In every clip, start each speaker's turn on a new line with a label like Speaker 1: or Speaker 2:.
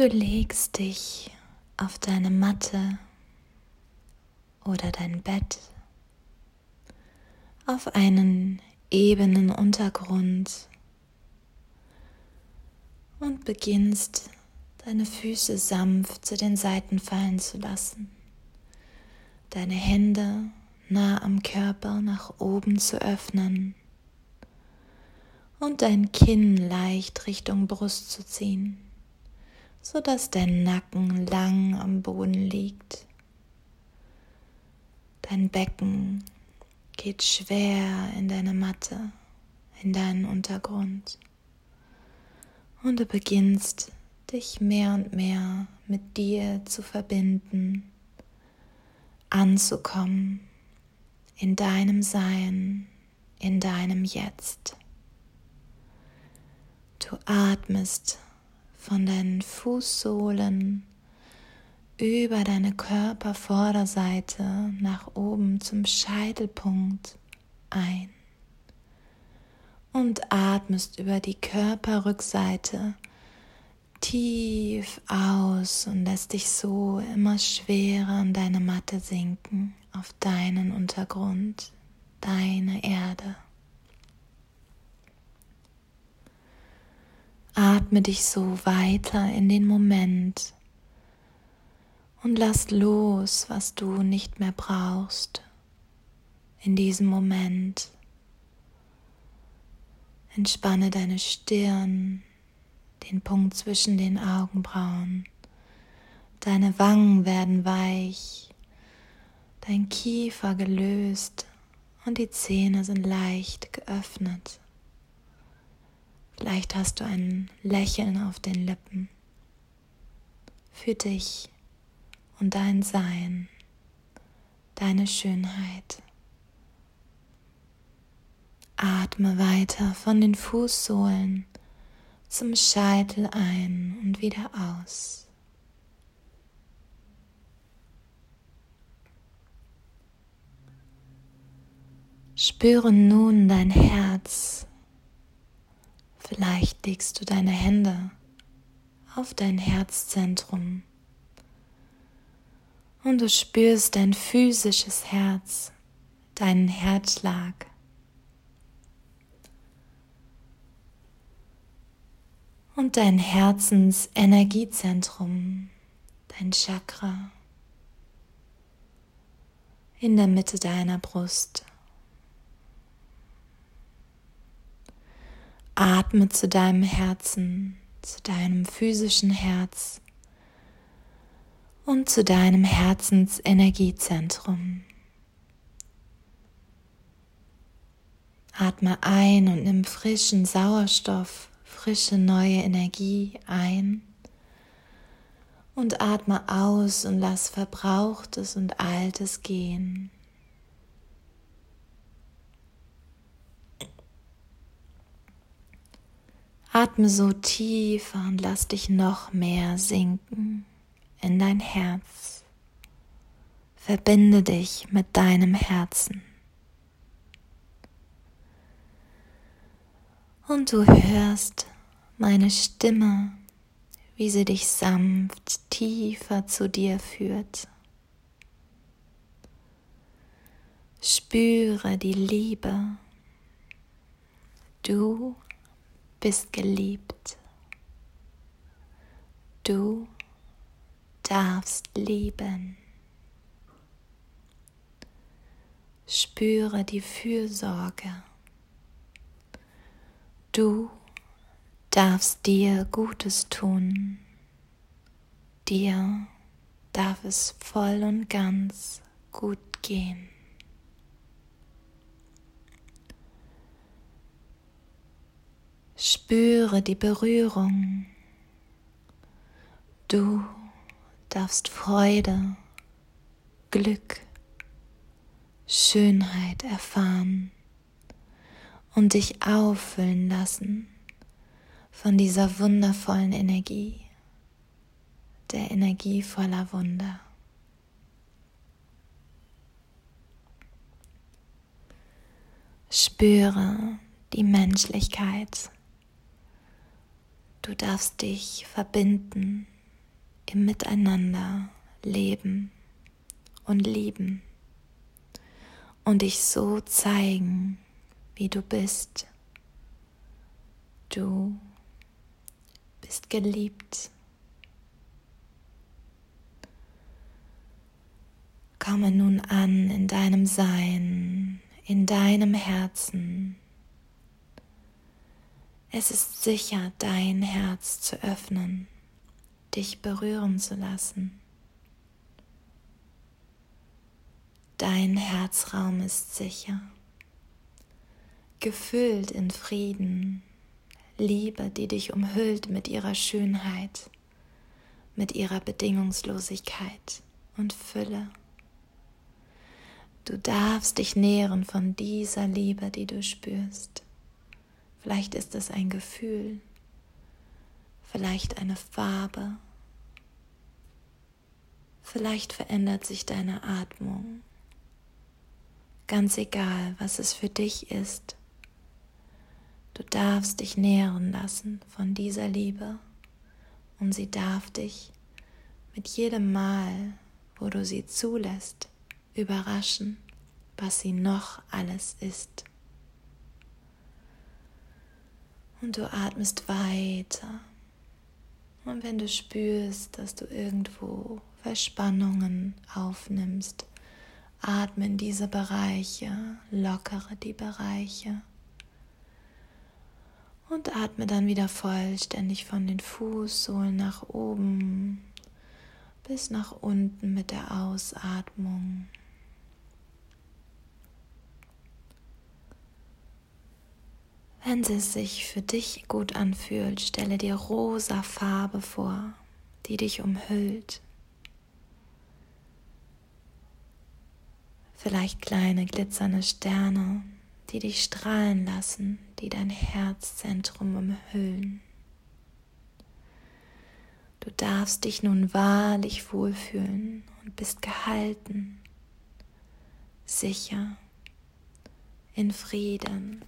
Speaker 1: Du legst dich auf deine Matte oder dein Bett auf einen ebenen Untergrund und beginnst deine Füße sanft zu den Seiten fallen zu lassen, deine Hände nah am Körper nach oben zu öffnen und dein Kinn leicht Richtung Brust zu ziehen, sodass dein Nacken lang am Boden liegt. Dein Becken geht schwer in deine Matte, in deinen Untergrund. Und du beginnst dich mehr und mehr mit dir zu verbinden, anzukommen in deinem Sein, in deinem Jetzt. Du atmest von deinen Fußsohlen über deine Körpervorderseite nach oben zum Scheitelpunkt ein und atmest über die Körperrückseite tief aus und lässt dich so immer schwerer in deine Matte sinken, auf deinen Untergrund, deine Erde. Atme dich so weiter in den Moment und lass los, was du nicht mehr brauchst in diesem Moment. Entspanne deine Stirn, den Punkt zwischen den Augenbrauen. Deine Wangen werden weich, dein Kiefer gelöst und die Zähne sind leicht geöffnet. Vielleicht hast du ein Lächeln auf den Lippen. Für dich und dein Sein, deine Schönheit. Atme weiter von den Fußsohlen zum Scheitel ein und wieder aus. Spüre nun dein Herz. Vielleicht legst du deine Hände auf dein Herzzentrum und du spürst dein physisches Herz, deinen Herzschlag. Und dein Herzensenergiezentrum, dein Chakra in der Mitte deiner Brust. Atme zu deinem Herzen, zu deinem physischen Herz und zu deinem Herzensenergiezentrum. Atme ein und nimm frischen Sauerstoff, frische neue Energie ein und atme aus und lass Verbrauchtes und Altes gehen. Atme so tiefer und lass dich noch mehr sinken in dein Herz. Verbinde dich mit deinem Herzen. Und du hörst meine Stimme, wie sie dich sanft tiefer zu dir führt. Spüre die Liebe. Du bist geliebt. Du darfst lieben. Spüre die Fürsorge. Du darfst dir Gutes tun. Dir darf es voll und ganz gut gehen. Spüre die Berührung. Du darfst Freude, Glück, Schönheit erfahren und dich auffüllen lassen von dieser wundervollen Energie, der Energie voller Wunder. Spüre die Menschlichkeit. Du darfst dich verbinden im Miteinander leben und lieben und dich so zeigen, wie du bist. Du bist geliebt. Komme nun an in deinem Sein, in deinem Herzen. Es ist sicher, dein Herz zu öffnen, dich berühren zu lassen. Dein Herzraum ist sicher, gefüllt in Frieden, Liebe, die dich umhüllt mit ihrer Schönheit, mit ihrer Bedingungslosigkeit und Fülle. Du darfst dich nähren von dieser Liebe, die du spürst. Vielleicht ist es ein Gefühl, vielleicht eine Farbe, vielleicht verändert sich deine Atmung. Ganz egal, was es für dich ist, du darfst dich nähren lassen von dieser Liebe und sie darf dich mit jedem Mal, wo du sie zulässt, überraschen, was sie noch alles ist. Und du atmest weiter. Und wenn du spürst, dass du irgendwo Verspannungen aufnimmst, atme in diese Bereiche, lockere die Bereiche und atme dann wieder vollständig von den Fußsohlen nach oben bis nach unten mit der Ausatmung. Wenn es sich für dich gut anfühlt, stelle dir rosa Farbe vor, die dich umhüllt. Vielleicht kleine glitzernde Sterne, die dich strahlen lassen, die dein Herzzentrum umhüllen. Du darfst dich nun wahrlich wohlfühlen und bist gehalten, sicher, in Frieden.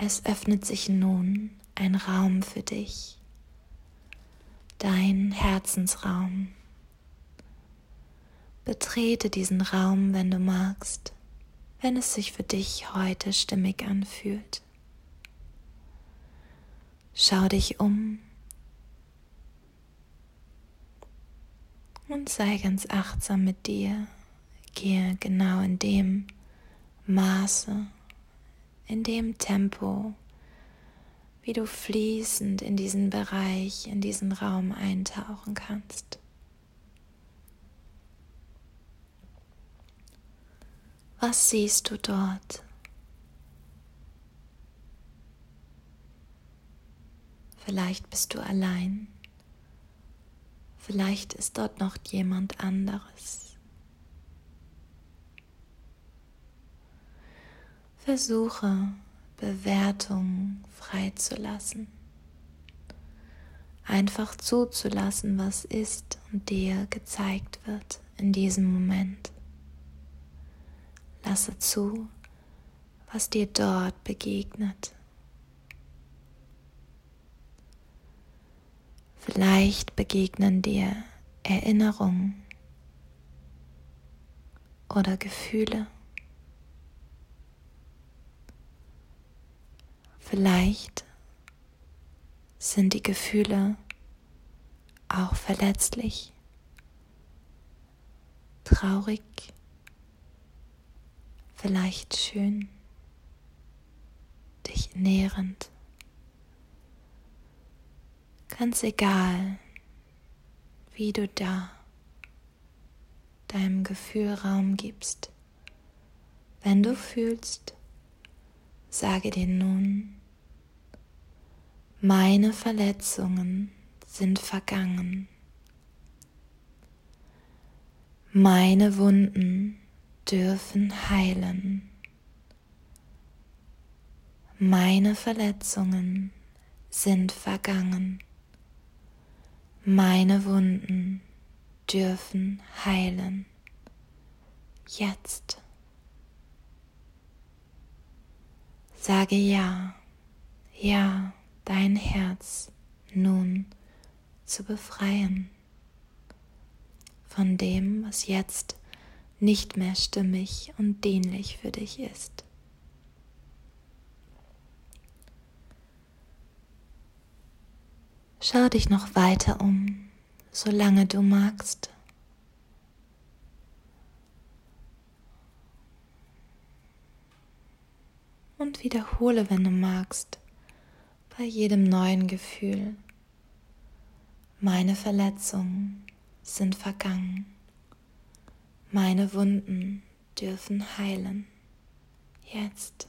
Speaker 1: Es öffnet sich nun ein Raum für dich, dein Herzensraum. Betrete diesen Raum, wenn du magst, wenn es sich für dich heute stimmig anfühlt. Schau dich um und sei ganz achtsam mit dir. Gehe genau in dem Maße in dem Tempo, wie du fließend in diesen Bereich, in diesen Raum eintauchen kannst. Was siehst du dort? Vielleicht bist du allein. Vielleicht ist dort noch jemand anderes. Versuche Bewertungen freizulassen. Einfach zuzulassen, was ist und dir gezeigt wird in diesem Moment. Lasse zu, was dir dort begegnet. Vielleicht begegnen dir Erinnerungen oder Gefühle. Vielleicht sind die Gefühle auch verletzlich, traurig, vielleicht schön, dich nährend. Ganz egal, wie du da deinem Gefühl Raum gibst. Wenn du fühlst, sage dir nun, meine Verletzungen sind vergangen. Meine Wunden dürfen heilen. Meine Verletzungen sind vergangen. Meine Wunden dürfen heilen. Jetzt. Sage ja, ja, dein Herz nun zu befreien von dem, was jetzt nicht mehr stimmig und dienlich für dich ist. Schau dich noch weiter um, solange du magst. Und wiederhole, wenn du magst, bei jedem neuen Gefühl. Meine Verletzungen sind vergangen. Meine Wunden dürfen heilen. Jetzt.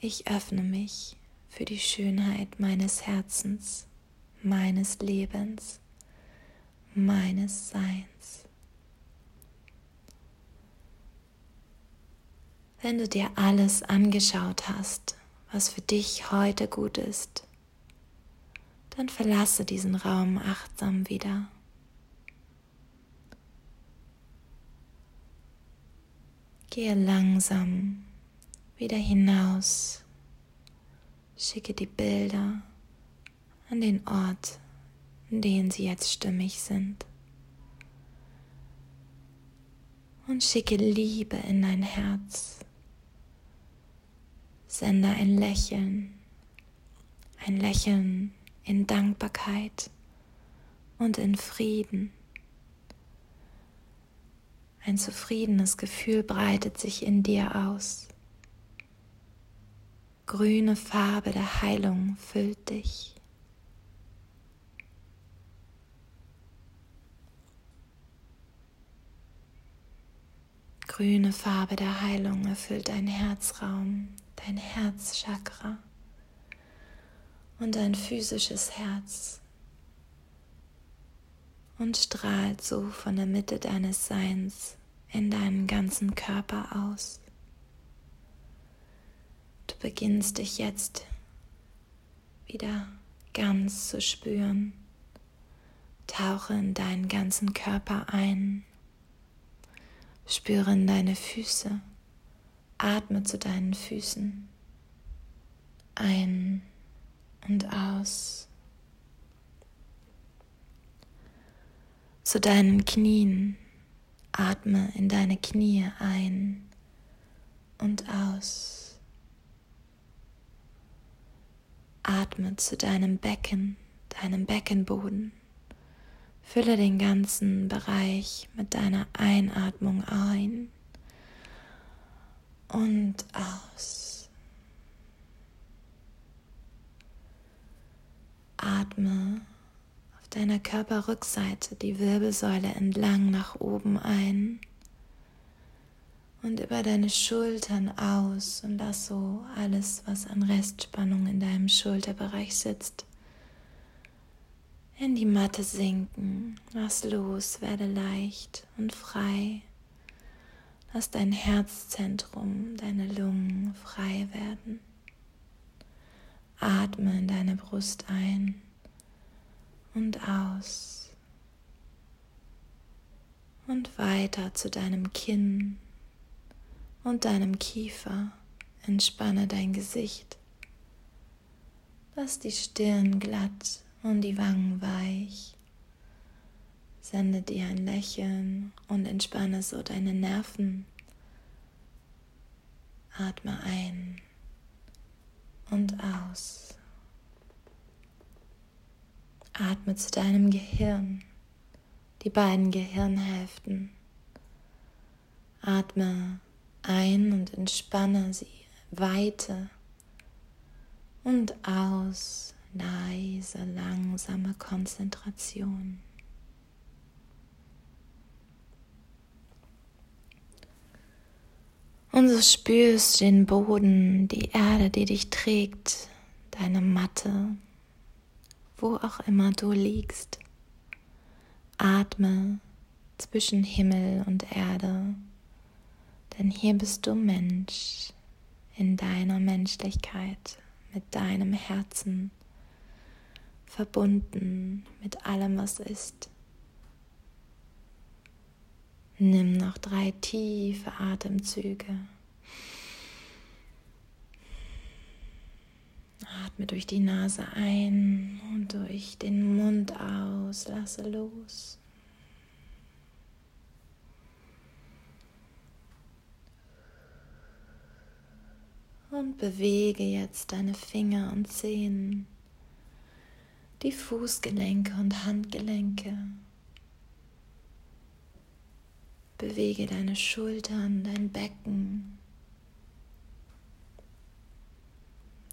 Speaker 1: Ich öffne mich für die Schönheit meines Herzens, meines Lebens, meines Seins. Wenn du dir alles angeschaut hast, was für dich heute gut ist, dann verlasse diesen Raum achtsam wieder. Gehe langsam wieder hinaus. Schicke die Bilder an den Ort, in dem sie jetzt stimmig sind. Und schicke Liebe in dein Herz. Sende ein Lächeln, ein Lächeln in Dankbarkeit und in Frieden. Ein zufriedenes Gefühl breitet sich in dir aus. Grüne Farbe der Heilung füllt dich. Grüne Farbe der Heilung erfüllt dein Herzraum, dein Herzchakra und dein physisches Herz und strahlt so von der Mitte deines Seins in deinen ganzen Körper aus. Du beginnst dich jetzt wieder ganz zu spüren. Tauche in deinen ganzen Körper ein. Spüre in deine Füße. Atme zu deinen Füßen. Ein und aus. Zu deinen Knien. Atme in deine Knie ein und aus. Atme zu deinem Becken, deinem Beckenboden. Fülle den ganzen Bereich mit deiner Einatmung ein und aus. Atme auf deiner Körperrückseite die Wirbelsäule entlang nach oben ein und über deine Schultern aus und lass so alles, was an Restspannung in deinem Schulterbereich sitzt, in die Matte sinken. Lass los, werde leicht und frei. Lass dein Herzzentrum, deine Lungen frei werden. Atme in deine Brust ein und aus und weiter zu deinem Kinn und deinem Kiefer. Entspanne dein Gesicht. Lass die Stirn glatt und die Wangen weich. Sende dir ein Lächeln und entspanne so deine Nerven. Atme ein und aus. Atme zu deinem Gehirn, die beiden Gehirnhälften. Atme ein und entspanne sie, weite und aus, leise, langsame Konzentration. Und so spürst du den Boden, die Erde, die dich trägt, deine Matte, wo auch immer du liegst. Atme zwischen Himmel und Erde, denn hier bist du Mensch in deiner Menschlichkeit, mit deinem Herzen, verbunden mit allem, was ist. Nimm noch drei tiefe Atemzüge. Atme durch die Nase ein und durch den Mund aus. Lasse los. Und bewege jetzt deine Finger und Zehen, die Fußgelenke und Handgelenke. Bewege deine Schultern, dein Becken.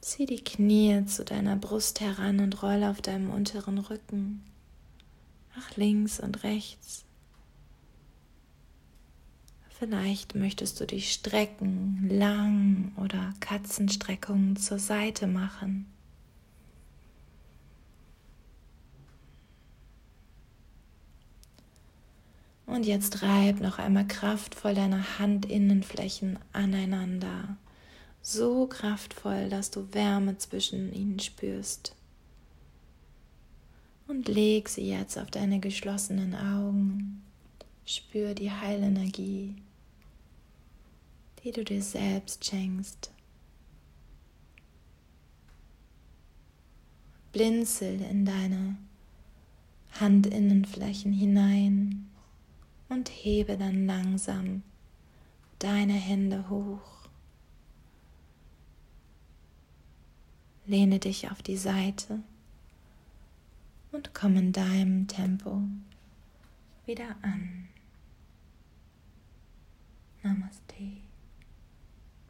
Speaker 1: Zieh die Knie zu deiner Brust heran und roll auf deinem unteren Rücken nach links und rechts. Vielleicht möchtest du dich strecken, lang oder Katzenstreckungen zur Seite machen. Und jetzt reib noch einmal kraftvoll deine Handinnenflächen aneinander. So kraftvoll, dass du Wärme zwischen ihnen spürst. Und leg sie jetzt auf deine geschlossenen Augen. Spür die Heilenergie die du dir selbst schenkst. Blinzel in deine Handinnenflächen hinein und hebe dann langsam deine Hände hoch. Lehne dich auf die Seite und komm in deinem Tempo wieder an. Namaste.